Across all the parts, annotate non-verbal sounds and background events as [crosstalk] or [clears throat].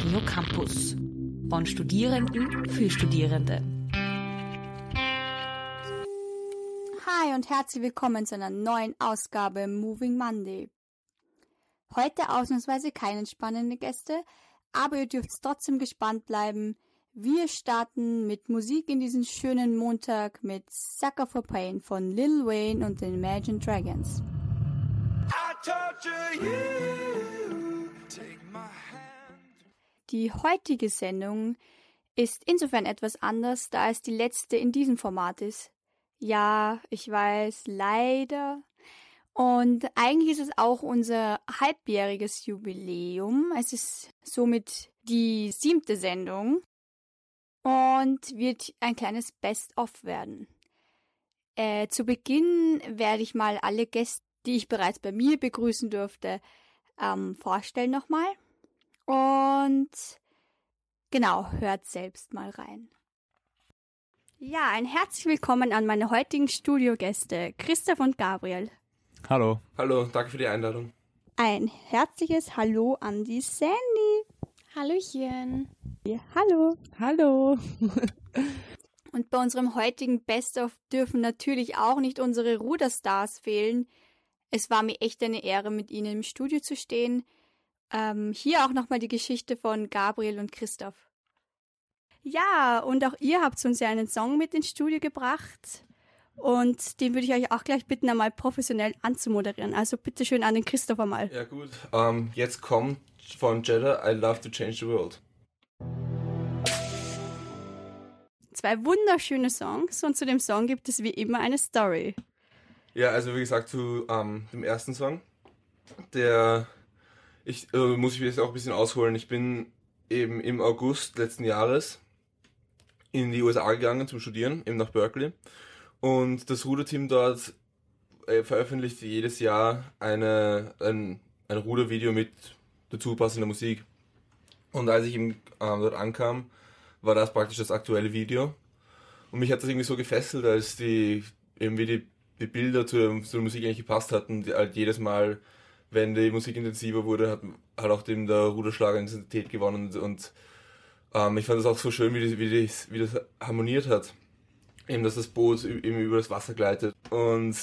Radio Campus. Von Studierenden für Studierende. Hi und herzlich willkommen zu einer neuen Ausgabe Moving Monday. Heute ausnahmsweise keine spannenden Gäste, aber ihr dürft trotzdem gespannt bleiben. Wir starten mit Musik in diesen schönen Montag mit Sucker for Pain von Lil Wayne und den Imagine Dragons. Die heutige Sendung ist insofern etwas anders, da es die letzte in diesem Format ist. Ja, ich weiß, leider. Und eigentlich ist es auch unser halbjähriges Jubiläum. Es ist somit die siebte Sendung und wird ein kleines Best-of werden. Äh, zu Beginn werde ich mal alle Gäste, die ich bereits bei mir begrüßen durfte, ähm, vorstellen nochmal. Und genau, hört selbst mal rein. Ja, ein herzlich willkommen an meine heutigen Studiogäste, Christoph und Gabriel. Hallo. Hallo, danke für die Einladung. Ein herzliches Hallo an die Sandy. Hallöchen. Ja, hallo. Hallo. [laughs] Und bei unserem heutigen Best-of dürfen natürlich auch nicht unsere Ruderstars fehlen. Es war mir echt eine Ehre, mit ihnen im Studio zu stehen. Ähm, hier auch nochmal die Geschichte von Gabriel und Christoph. Ja, und auch ihr habt uns ja einen Song mit ins Studio gebracht. Und den würde ich euch auch gleich bitten, einmal professionell anzumoderieren. Also bitte schön an den Christoph einmal. Ja gut, ähm, jetzt kommt von Jeddah I Love to Change the World. Zwei wunderschöne Songs und zu dem Song gibt es wie immer eine Story. Ja, also wie gesagt zu ähm, dem ersten Song, der ich äh, muss ich jetzt auch ein bisschen ausholen. Ich bin eben im August letzten Jahres in die USA gegangen zum Studieren, eben nach Berkeley. Und das Ruderteam dort äh, veröffentlicht jedes Jahr eine, ein, ein Rudervideo mit dazu passender Musik. Und als ich eben ähm, dort ankam, war das praktisch das aktuelle Video. Und mich hat das irgendwie so gefesselt, als die, eben wie die, die Bilder zur, zur Musik eigentlich gepasst hatten, die, halt jedes Mal, wenn die Musik intensiver wurde, hat, hat auch dem der Ruderschlager Intensität gewonnen und, und ähm, ich fand das auch so schön, wie, die, wie, die, wie das harmoniert hat. Eben, dass das Boot eben über das Wasser gleitet. Und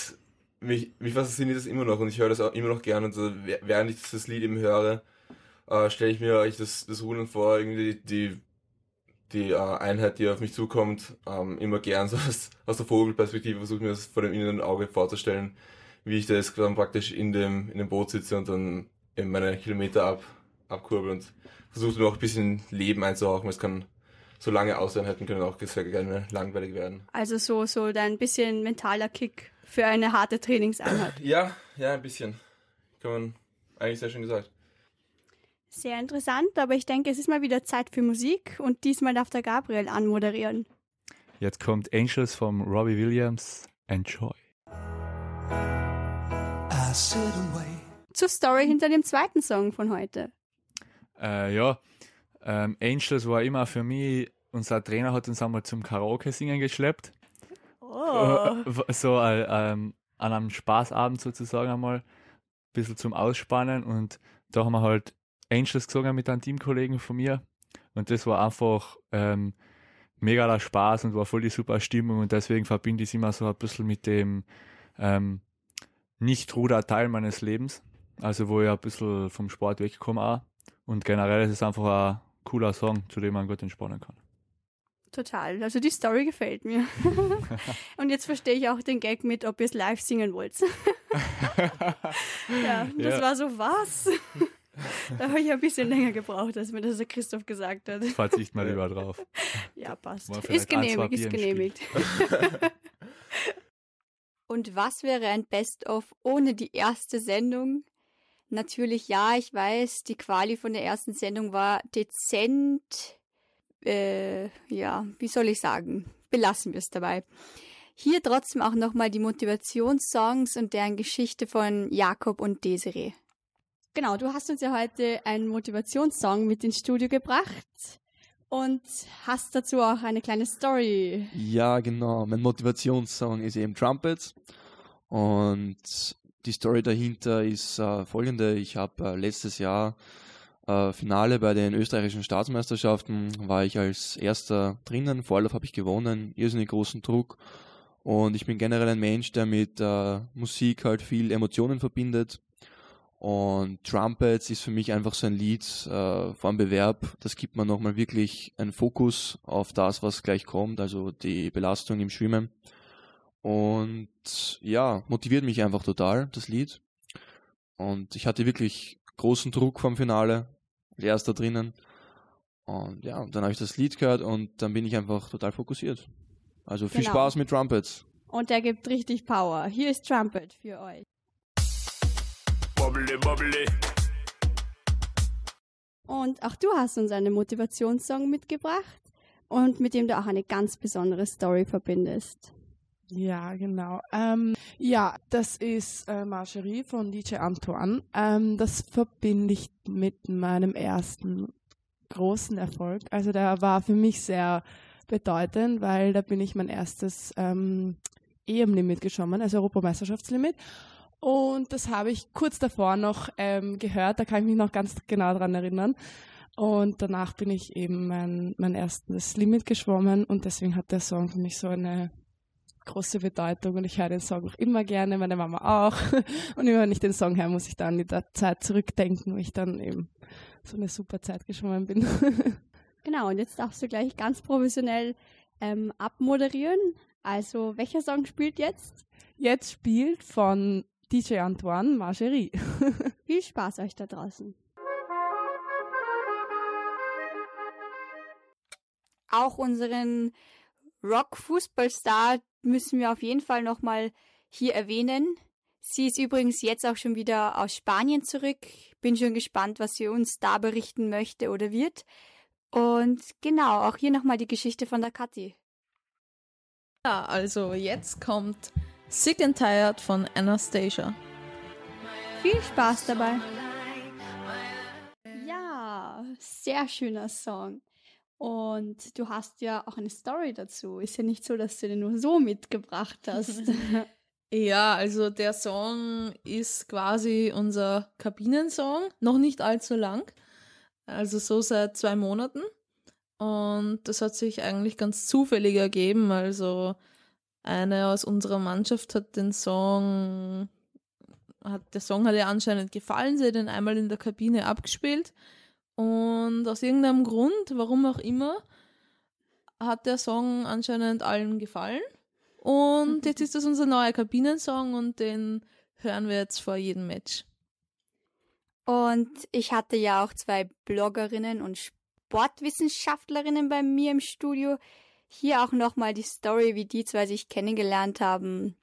mich, mich fasziniert das immer noch und ich höre das auch immer noch gerne. Und während ich das Lied eben höre, äh, stelle ich mir eigentlich das, das Rudern vor, irgendwie die, die äh, Einheit, die auf mich zukommt, ähm, immer gern [laughs] so aus, aus der Vogelperspektive versuche mir das vor dem inneren Auge vorzustellen, wie ich da jetzt dann praktisch in dem, in dem Boot sitze und dann eben meine Kilometer ab, abkurbel und versuche mir auch ein bisschen Leben einzuhauchen. Es kann so lange Auseinheiten können auch sehr gerne langweilig werden. Also so, so dein bisschen mentaler Kick für eine harte Trainingseinheit. [clears throat] ja, ja, ein bisschen. Kann man eigentlich sehr schön gesagt. Sehr interessant, aber ich denke, es ist mal wieder Zeit für Musik und diesmal darf der Gabriel anmoderieren. Jetzt kommt Angels vom Robbie Williams. Enjoy. Zur Story hinter dem zweiten Song von heute. Äh, ja, ähm, Angels war immer für mich, unser Trainer hat uns einmal zum Karaoke singen geschleppt. Oh. [laughs] So äh, ähm, an einem Spaßabend sozusagen einmal, ein bisschen zum Ausspannen und da haben wir halt Angels gesungen mit einem Teamkollegen von mir und das war einfach ähm, mega der Spaß und war voll die super Stimmung und deswegen verbinde ich es immer so ein bisschen mit dem ähm, Nicht-Ruder-Teil meines Lebens, also wo ich ein bisschen vom Sport wegkomme auch und generell ist es einfach ein cooler Song, zu dem man gut entspannen kann. Total. Also die Story gefällt mir. [laughs] Und jetzt verstehe ich auch den Gag mit, ob ihr es live singen wollt. [laughs] ja, das Ja. war so was. da habe ich ein bisschen länger gebraucht, als mir das der Christoph gesagt hat. Verzicht mal lieber drauf. Ja, passt. Ist genehmigt, ist genehmigt. [laughs] Und was wäre ein Best-of ohne die erste Sendung? Natürlich ja, ich weiß, die Quali von der ersten Sendung war dezent, äh, ja, wie soll ich sagen, belassen wir es dabei. Hier trotzdem auch nochmal die Motivationssongs und deren Geschichte von Jakob und Desiree. Genau, du hast uns ja heute einen Motivationssong mit ins Studio gebracht und hast dazu auch eine kleine Story. Ja, genau. Mein Motivationssong ist eben Trumpets. Und die Story dahinter ist äh, folgende. Ich habe äh, letztes Jahr äh, Finale bei den österreichischen Staatsmeisterschaften war ich als erster drinnen. Vorlauf habe ich gewonnen, irrsinnig großen Druck. Und ich bin generell ein Mensch, der mit äh, Musik halt viel Emotionen verbindet. Und Trumpets ist für mich einfach so ein Lied äh, vor dem Bewerb. Das gibt man nochmal wirklich einen Fokus auf das, was gleich kommt, also die Belastung im Schwimmen. Und ja, motiviert mich einfach total, das Lied. Und ich hatte wirklich großen Druck vom Finale, als erster drinnen. Und ja, dann habe ich das Lied gehört und dann bin ich einfach total fokussiert. Also viel Genau. Spaß mit Trumpets. Und der gibt richtig Power. Hier ist Trumpet für euch. Bubbly, bubbly. Und auch du hast uns einen Motivationssong mitgebracht und mit dem du auch eine ganz besondere Story verbindest. Ja, genau. Ähm, ja, das ist äh, Margerie von DJ Antoine. Ähm, das verbinde ich mit meinem ersten großen Erfolg. Also der war für mich sehr bedeutend, weil da bin ich mein erstes ähm, EM-Limit geschwommen, also Europameisterschaftslimit. Und das habe ich kurz davor noch ähm, gehört, da kann ich mich noch ganz genau dran erinnern. Und danach bin ich eben mein, mein erstes Limit geschwommen und deswegen hat der Song für mich so eine große Bedeutung und ich höre den Song auch immer gerne, meine Mama auch. [laughs] Und immer wenn ich den Song höre, muss ich dann an die Zeit zurückdenken, wo ich dann eben so eine super Zeit geschwommen bin. [laughs] Genau, und jetzt darfst du gleich ganz professionell ähm, abmoderieren. Also, welcher Song spielt jetzt? Jetzt spielt von DJ Antoine Margerie. [laughs] Viel Spaß euch da draußen. Auch unseren Rock-Fußballstar müssen wir auf jeden Fall nochmal hier erwähnen. Sie ist übrigens jetzt auch schon wieder aus Spanien zurück. Bin schon gespannt, was sie uns da berichten möchte oder wird. Und genau, auch hier nochmal die Geschichte von der Kathi. Ja, also jetzt kommt Sick and Tired von Anastasia. Viel Spaß dabei. Ja, sehr schöner Song. Und du hast ja auch eine Story dazu. Ist ja nicht so, dass du den nur so mitgebracht hast. [laughs] [laughs] Ja, also der Song ist quasi unser Kabinensong, noch nicht allzu lang, also so seit zwei Monaten. Und das hat sich eigentlich ganz zufällig ergeben. Also eine aus unserer Mannschaft hat den Song, hat der Song hat ihr anscheinend gefallen, sie hat ihn einmal in der Kabine abgespielt. Und aus irgendeinem Grund, warum auch immer, hat der Song anscheinend allen gefallen. Und jetzt ist das unser neuer Kabinensong und den hören wir jetzt vor jedem Match. Und ich hatte ja auch zwei Bloggerinnen und Sportwissenschaftlerinnen bei mir im Studio. Hier auch nochmal die Story, wie die zwei sich kennengelernt haben.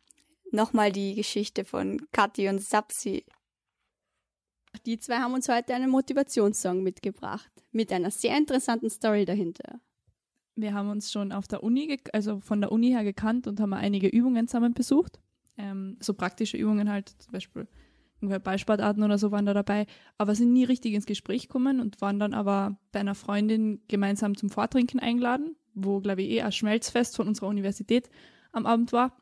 Nochmal die Geschichte von Kathi und Sapsi. Die zwei haben uns heute einen Motivationssong mitgebracht. Mit einer sehr interessanten Story dahinter. wir haben uns schon auf der Uni, also von der Uni her gekannt und haben einige Übungen zusammen besucht. Ähm, so praktische Übungen halt, zum Beispiel irgendwelche Ballsportarten oder so waren da dabei, aber sind nie richtig ins Gespräch gekommen und waren dann aber bei einer Freundin gemeinsam zum Vortrinken eingeladen, wo, glaube ich, eh ein Schmelzfest von unserer Universität am Abend war.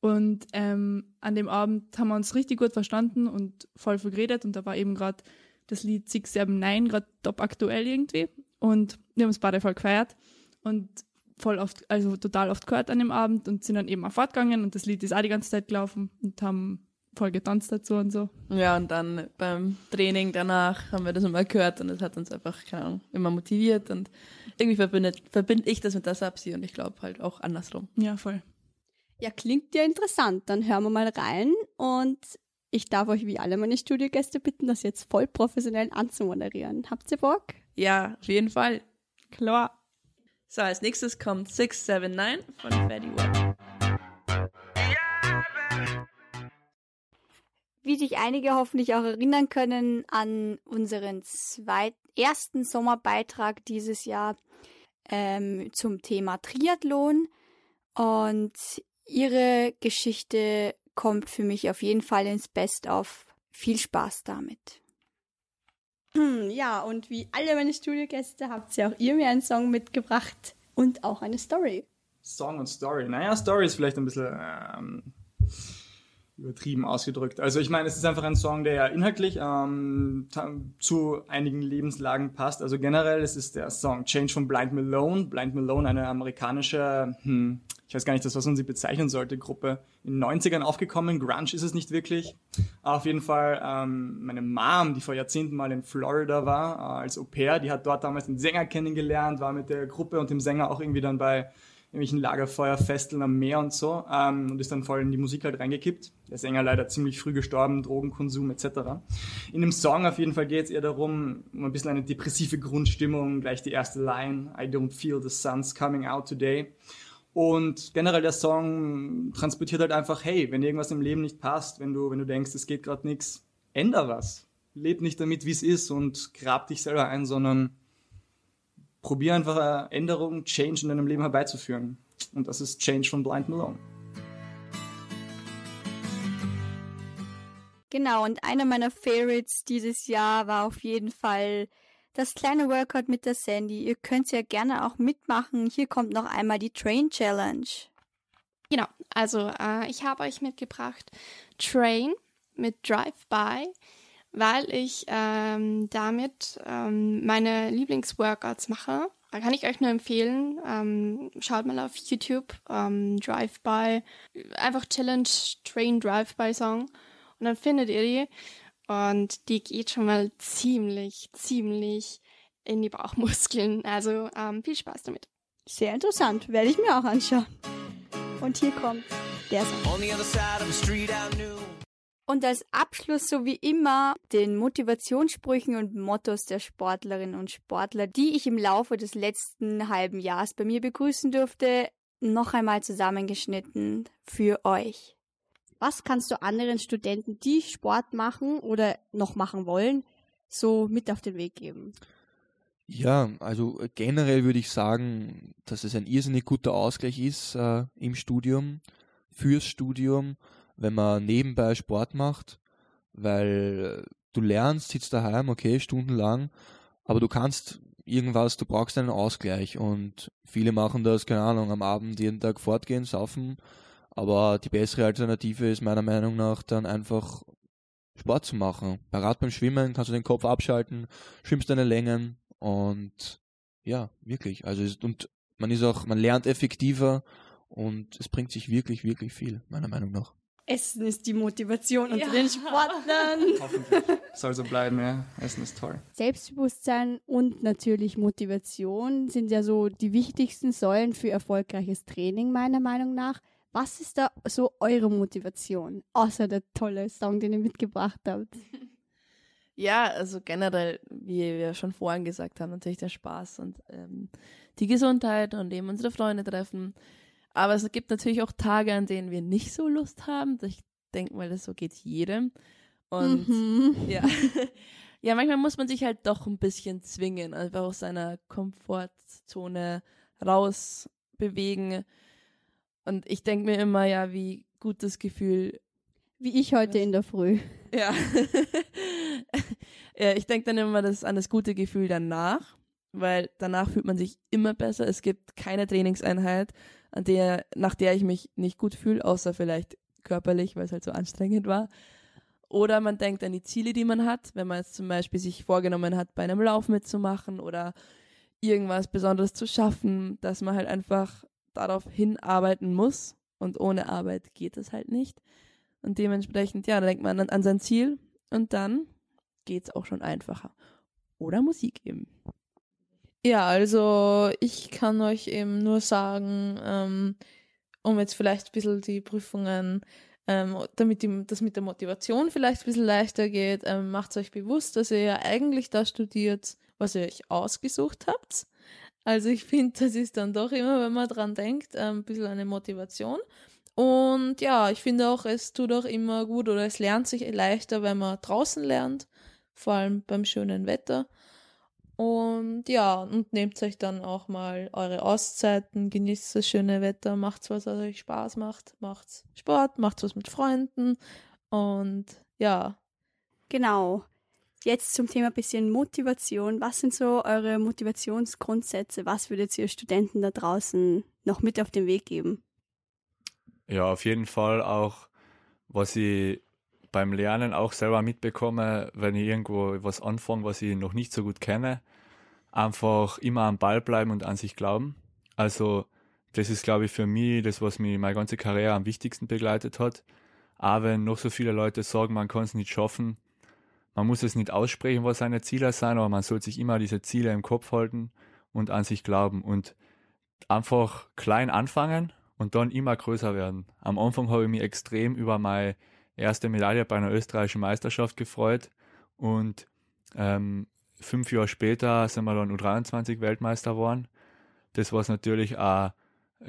Und ähm, an dem Abend haben wir uns richtig gut verstanden und voll viel und da war eben gerade das Lied Six Seven Nine gerade top aktuell irgendwie. Und wir haben es beide voll gefeiert und voll oft, also total oft gehört an dem Abend und sind dann eben auch fortgegangen. Und das Lied ist auch die ganze Zeit gelaufen und haben voll getanzt dazu und so. Ja, und dann beim Training danach haben wir das immer gehört und es hat uns einfach, keine Ahnung, immer motiviert und irgendwie verbindet, verbinde ich das mit der Sapsi und ich glaube halt auch andersrum. Ja, voll. Ja, klingt ja interessant. Dann hören wir mal rein und ich darf euch wie alle meine Studiogäste bitten, das jetzt voll professionell anzumoderieren. Habt ihr Bock? Ja, auf jeden Fall. Klar. So, als nächstes kommt 679 von Fatty Wap. Wie sich einige hoffentlich auch erinnern können an unseren zweit ersten Sommerbeitrag dieses Jahr ähm, zum Thema Triathlon. Und ihre Geschichte kommt für mich auf jeden Fall ins Best-of. Viel Spaß damit. Hm, [clears throat] Ja, und wie alle meine Studiogäste habt ihr auch ihr mir einen Song mitgebracht und auch eine Story. Song und Story. Naja, Story ist vielleicht ein bisschen. Ähm, übertrieben ausgedrückt. Also ich meine, es ist einfach ein Song, der ja inhaltlich ähm, zu einigen Lebenslagen passt. Also generell, es ist der Song Change von Blind Malone. Blind Malone, eine amerikanische, hm, ich weiß gar nicht, das, was man sie bezeichnen sollte, Gruppe in den 90ern aufgekommen. Grunge ist es nicht wirklich. Auf jeden Fall ähm, meine Mom, die vor Jahrzehnten mal in Florida war, äh, als Au pair, die hat dort damals einen Sänger kennengelernt, war mit der Gruppe und dem Sänger auch irgendwie dann bei irgendwelchen Lagerfeuerfesteln am Meer und so ähm, und ist dann voll in die Musik halt reingekippt. Der Sänger leider ziemlich früh gestorben, Drogenkonsum etc. In dem Song auf jeden Fall geht es eher darum, um ein bisschen eine depressive Grundstimmung, gleich die erste Line, I don't feel the sun's coming out today. Und generell der Song transportiert halt einfach, hey, wenn irgendwas im Leben nicht passt, wenn du, wenn du denkst, es geht gerade nichts, änder was. Leb nicht damit, wie es ist und grab dich selber ein, sondern probier einfach Änderungen, Change in deinem Leben herbeizuführen. Und das ist Change von Blind Malone. Genau, und einer meiner Favorites dieses Jahr war auf jeden Fall das kleine Workout mit der Sandy. Ihr könnt ja gerne auch mitmachen. Hier kommt noch einmal die Train Challenge. Genau, also äh, ich habe euch mitgebracht Train mit Drive-By weil ich ähm, damit ähm, meine Lieblingsworkouts mache. Da kann ich euch nur empfehlen, ähm, schaut mal auf YouTube, ähm, Drive-By, einfach Challenge Train Drive-By Song und dann findet ihr die und die geht schon mal ziemlich, ziemlich in die Bauchmuskeln. Also ähm, viel Spaß damit. Sehr interessant, werde ich mir auch anschauen. Und hier kommt der Song. Und als Abschluss, so wie immer, den Motivationssprüchen und Mottos der Sportlerinnen und Sportler, die ich im Laufe des letzten halben Jahres bei mir begrüßen durfte, noch einmal zusammengeschnitten für euch. Was kannst du anderen Studenten, die Sport machen oder noch machen wollen, so mit auf den Weg geben? Ja, also generell würde ich sagen, dass es ein irrsinnig guter Ausgleich ist äh, im Studium, fürs Studium wenn man nebenbei Sport macht, weil du lernst, sitzt daheim, okay, stundenlang, aber du kannst irgendwas, du brauchst einen Ausgleich und viele machen das, keine Ahnung, am Abend jeden Tag fortgehen, saufen, aber die bessere Alternative ist meiner Meinung nach dann einfach Sport zu machen. Parat beim Schwimmen kannst du den Kopf abschalten, schwimmst deine Längen und ja, wirklich. Also ist, und man ist auch, man lernt effektiver und es bringt sich wirklich, wirklich viel, meiner Meinung nach. Essen ist die Motivation unter ja. den Sportlern. [laughs] Hoffentlich. Soll so bleiben, ja. Essen ist toll. Selbstbewusstsein und natürlich Motivation sind ja so die wichtigsten Säulen für erfolgreiches Training, meiner Meinung nach. Was ist da so eure Motivation, außer der tolle Song, den ihr mitgebracht habt? [laughs] Ja, also generell, wie wir schon vorhin gesagt haben, natürlich der Spaß und ähm, die Gesundheit und eben unsere Freunde treffen. Aber es gibt natürlich auch Tage, an denen wir nicht so Lust haben. Ich denke mal, das so geht jedem. Und mhm. ja. [laughs] ja, manchmal muss man sich halt doch ein bisschen zwingen, einfach aus seiner Komfortzone rausbewegen. Und ich denke mir immer, ja, wie gut das Gefühl. Wie ich heute in der Früh. Ja. [laughs] ja ich denke dann immer das an das gute Gefühl danach, weil danach fühlt man sich immer besser. Es gibt keine Trainingseinheit, an der, nach der ich mich nicht gut fühle, außer vielleicht körperlich, weil es halt so anstrengend war. Oder man denkt an die Ziele, die man hat, wenn man jetzt zum Beispiel sich vorgenommen hat, bei einem Lauf mitzumachen oder irgendwas Besonderes zu schaffen, dass man halt einfach darauf hinarbeiten muss und ohne Arbeit geht es halt nicht. Und dementsprechend, ja, da denkt man an, an sein Ziel und dann geht es auch schon einfacher. Oder Musik eben. Ja, also ich kann euch eben nur sagen, ähm, um jetzt vielleicht ein bisschen die Prüfungen, ähm, damit die, das mit der Motivation vielleicht ein bisschen leichter geht, ähm, macht euch bewusst, dass ihr ja eigentlich da studiert, was ihr euch ausgesucht habt. Also ich finde, das ist dann doch immer, wenn man dran denkt, ähm, ein bisschen eine Motivation. Und ja, ich finde auch, es tut auch immer gut oder es lernt sich leichter, wenn man draußen lernt, vor allem beim schönen Wetter. Und ja, und nehmt euch dann auch mal eure Auszeiten, genießt das schöne Wetter, macht was, was euch Spaß macht, macht Sport, macht was mit Freunden und ja. Genau. Jetzt zum Thema bisschen Motivation. Was sind so eure Motivationsgrundsätze? Was würdet ihr Studenten da draußen noch mit auf den Weg geben? Ja, auf jeden Fall auch was ich beim Lernen auch selber mitbekomme, wenn ich irgendwo was anfange, was ich noch nicht so gut kenne, einfach immer am Ball bleiben und an sich glauben. Also das ist, glaube ich, für mich das, was mich meine ganze Karriere am wichtigsten begleitet hat. Auch wenn noch so viele Leute sagen, man kann es nicht schaffen, man muss es nicht aussprechen, was seine Ziele sind, aber man soll sich immer diese Ziele im Kopf halten und an sich glauben und einfach klein anfangen und dann immer größer werden. Am Anfang habe ich mich extrem über meine erste Medaille bei einer österreichischen Meisterschaft gefreut und ähm, fünf Jahre später sind wir dann U23 Weltmeister geworden. Das was natürlich eine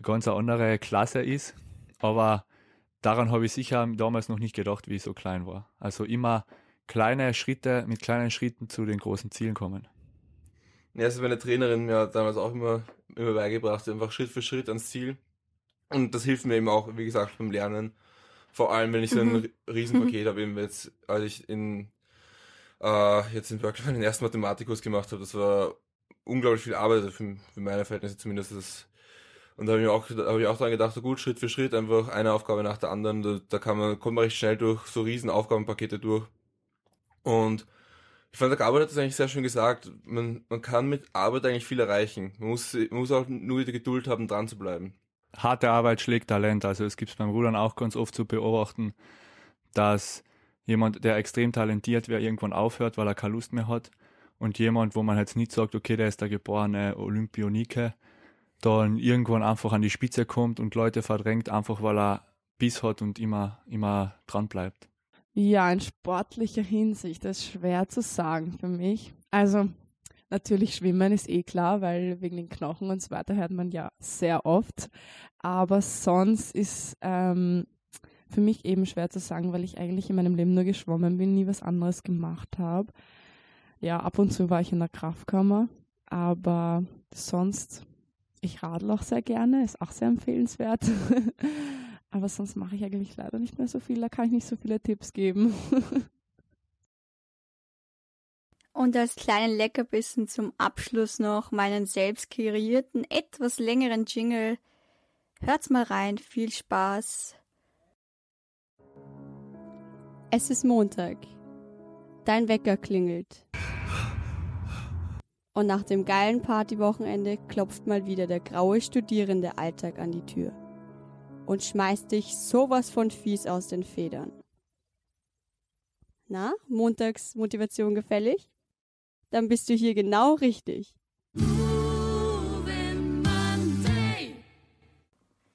ganz andere Klasse ist, aber daran habe ich sicher damals noch nicht gedacht, wie ich so klein war. Also immer kleine Schritte, mit kleinen Schritten zu den großen Zielen kommen. Ja, also meine Trainerin mir damals auch immer, immer beigebracht, einfach Schritt für Schritt ans Ziel. Und das hilft mir eben auch, wie gesagt, beim Lernen. Vor allem, wenn ich so ein mhm. Riesenpaket habe, eben jetzt, als ich in, äh, jetzt in Berkeley meinen ersten Mathematikus gemacht habe, das war unglaublich viel Arbeit, also für, für meine Verhältnisse zumindest. Das, und da habe ich auch, da habe ich auch dran gedacht, so gut, Schritt für Schritt, einfach eine Aufgabe nach der anderen, da, da kann man, kommt man recht schnell durch so riesen Aufgabenpakete durch. Und ich fand, der Gabriel hat das eigentlich sehr schön gesagt. Man, man kann mit Arbeit eigentlich viel erreichen. Man muss, man muss auch nur die Geduld haben, dran zu bleiben. Harte Arbeit schlägt Talent. Also es gibt es beim Rudern auch ganz oft zu beobachten, dass jemand, der extrem talentiert wäre, irgendwann aufhört, weil er keine Lust mehr hat. Und jemand, wo man jetzt nicht sagt, okay, der ist der geborene Olympionike, dann irgendwann einfach an die Spitze kommt und Leute verdrängt, einfach weil er Biss hat und immer, immer dran bleibt. Ja, in sportlicher Hinsicht ist schwer zu sagen für mich. Also natürlich Schwimmen ist eh klar, weil wegen den Knochen und so weiter hört man ja sehr oft. Aber sonst ist ähm, für mich eben schwer zu sagen, weil ich eigentlich in meinem Leben nur geschwommen bin, nie was anderes gemacht habe. Ja, ab und zu war ich in der Kraftkammer, aber sonst, ich radle auch sehr gerne, ist auch sehr empfehlenswert. [laughs] Aber sonst mache ich eigentlich leider nicht mehr so viel. Da kann ich nicht so viele Tipps geben. [laughs] Und als kleinen Leckerbissen zum Abschluss noch meinen selbst kreierten, etwas längeren Jingle. Hört's mal rein, viel Spaß. Es ist Montag. Dein Wecker klingelt. Und nach dem geilen Partywochenende klopft mal wieder der graue studierende Alltag an die Tür und schmeißt dich sowas von fies aus den Federn. Na, Montagsmotivation gefällig? Dann bist du hier genau richtig.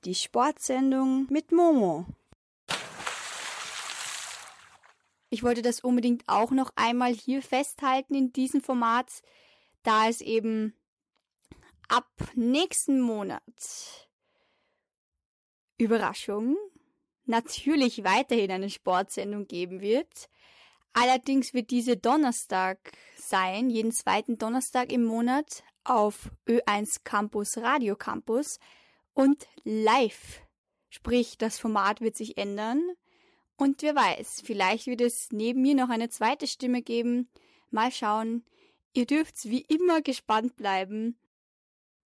Die Sportsendung mit Momo. Ich wollte das unbedingt auch noch einmal hier festhalten in diesem Format, da es eben ab nächsten Monat Überraschung natürlich weiterhin eine Sportsendung geben wird. Allerdings wird diese Donnerstag sein, jeden zweiten Donnerstag im Monat auf Ö1 Campus Radio Campus und live. Sprich, das Format wird sich ändern. Und wer weiß, vielleicht wird es neben mir noch eine zweite Stimme geben. Mal schauen. Ihr dürft wie immer gespannt bleiben.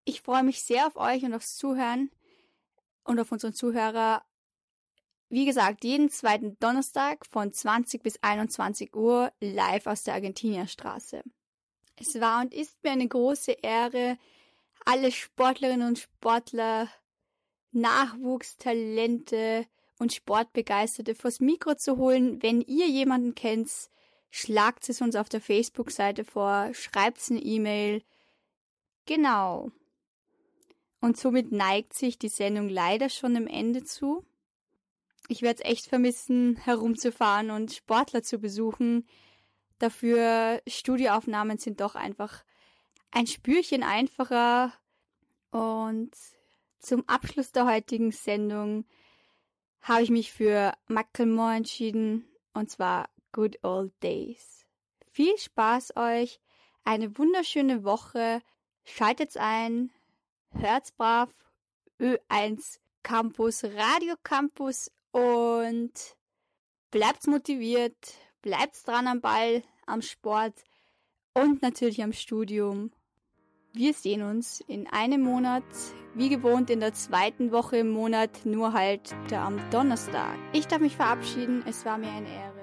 Ich freue mich sehr auf euch und aufs Zuhören und auf unseren Zuhörer. Wie gesagt, jeden zweiten Donnerstag von 20 bis 21 Uhr live aus der Argentinierstraße. Es war und ist mir eine große Ehre, alle Sportlerinnen und Sportler, Nachwuchstalente und Sportbegeisterte vors Mikro zu holen. Wenn ihr jemanden kennt, schlagt es uns auf der Facebook-Seite vor, schreibt eine E-Mail. Genau. Und somit neigt sich die Sendung leider schon dem Ende zu. Ich werde es echt vermissen, herumzufahren und Sportler zu besuchen. Dafür Studioaufnahmen sind doch einfach ein Spürchen einfacher. Und zum Abschluss der heutigen Sendung habe ich mich für Macklemore entschieden, und zwar Good Old Days. Viel Spaß euch, eine wunderschöne Woche, schaltet's ein, hört's brav, Ö1 Campus, Radio Campus und bleibt motiviert, bleibt dran am Ball, am Sport und natürlich am Studium. Wir sehen uns in einem Monat, wie gewohnt in der zweiten Woche im Monat, nur halt am Donnerstag. Ich darf mich verabschieden, es war mir eine Ehre.